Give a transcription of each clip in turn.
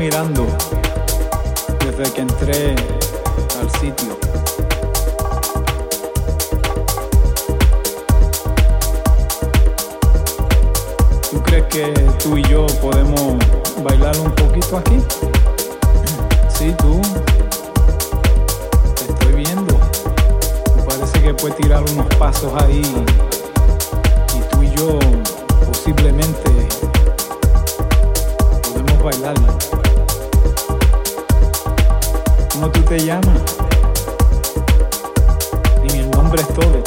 mirando desde que entré al sitio. ¿Tú crees que tú y yo podemos bailar un poquito aquí? Sí, tú. Te estoy viendo. Parece que puedes tirar unos pasos ahí. Y tú y yo posiblemente podemos bailar. ¿Cómo tú te llamas? Y el nombre es todo,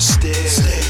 stairs. stairs.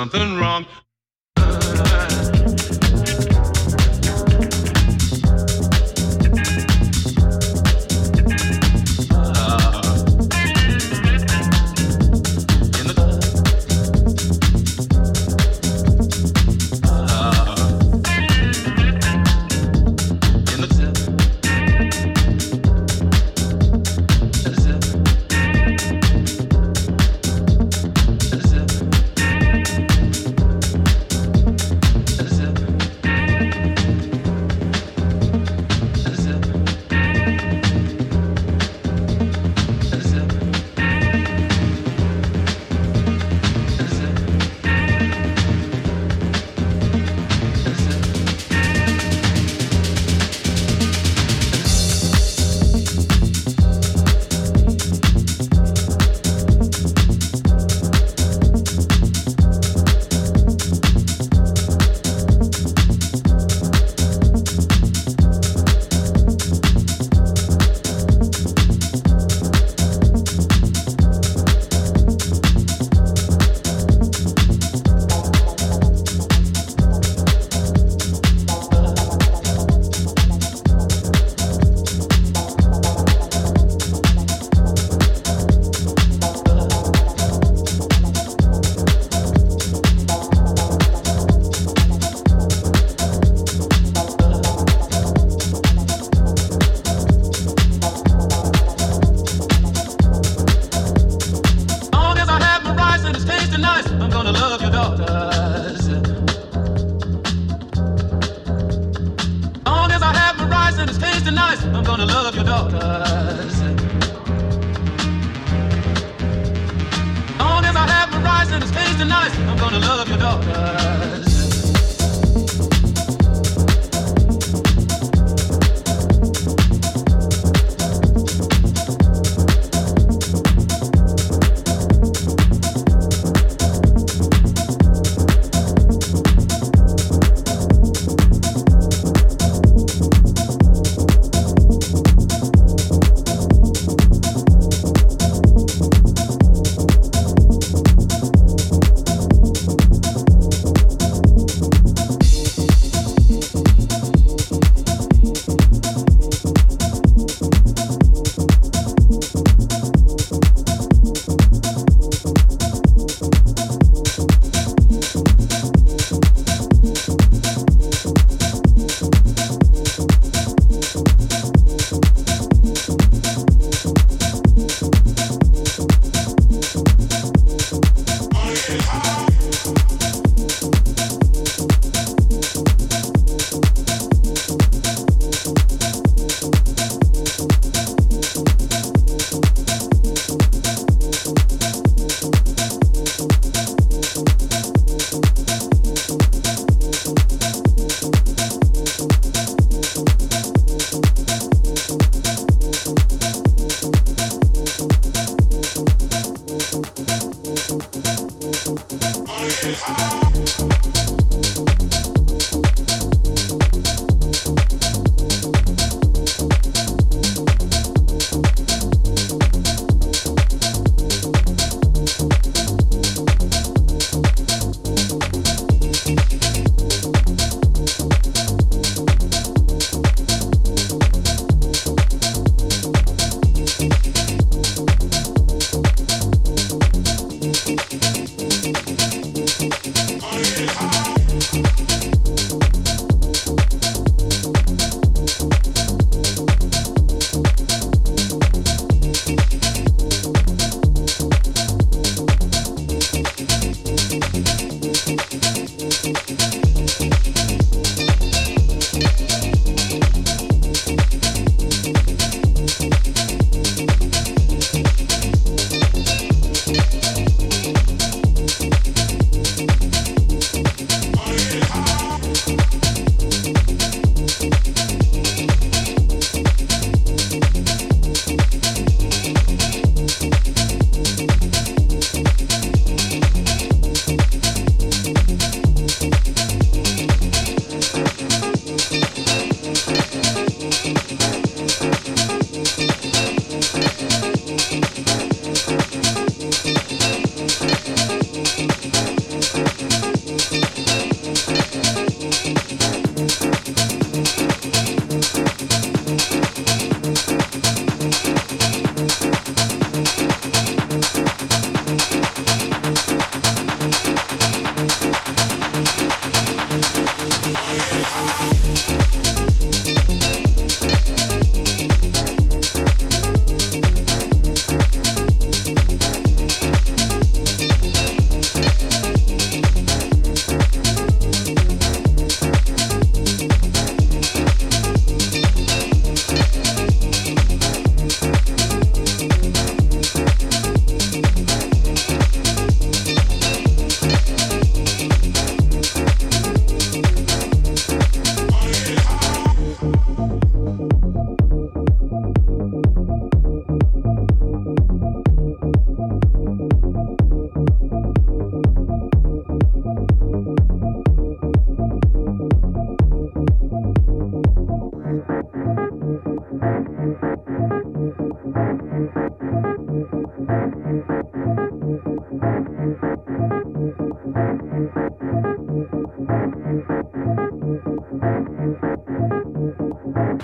Something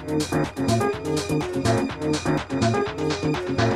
Thank you.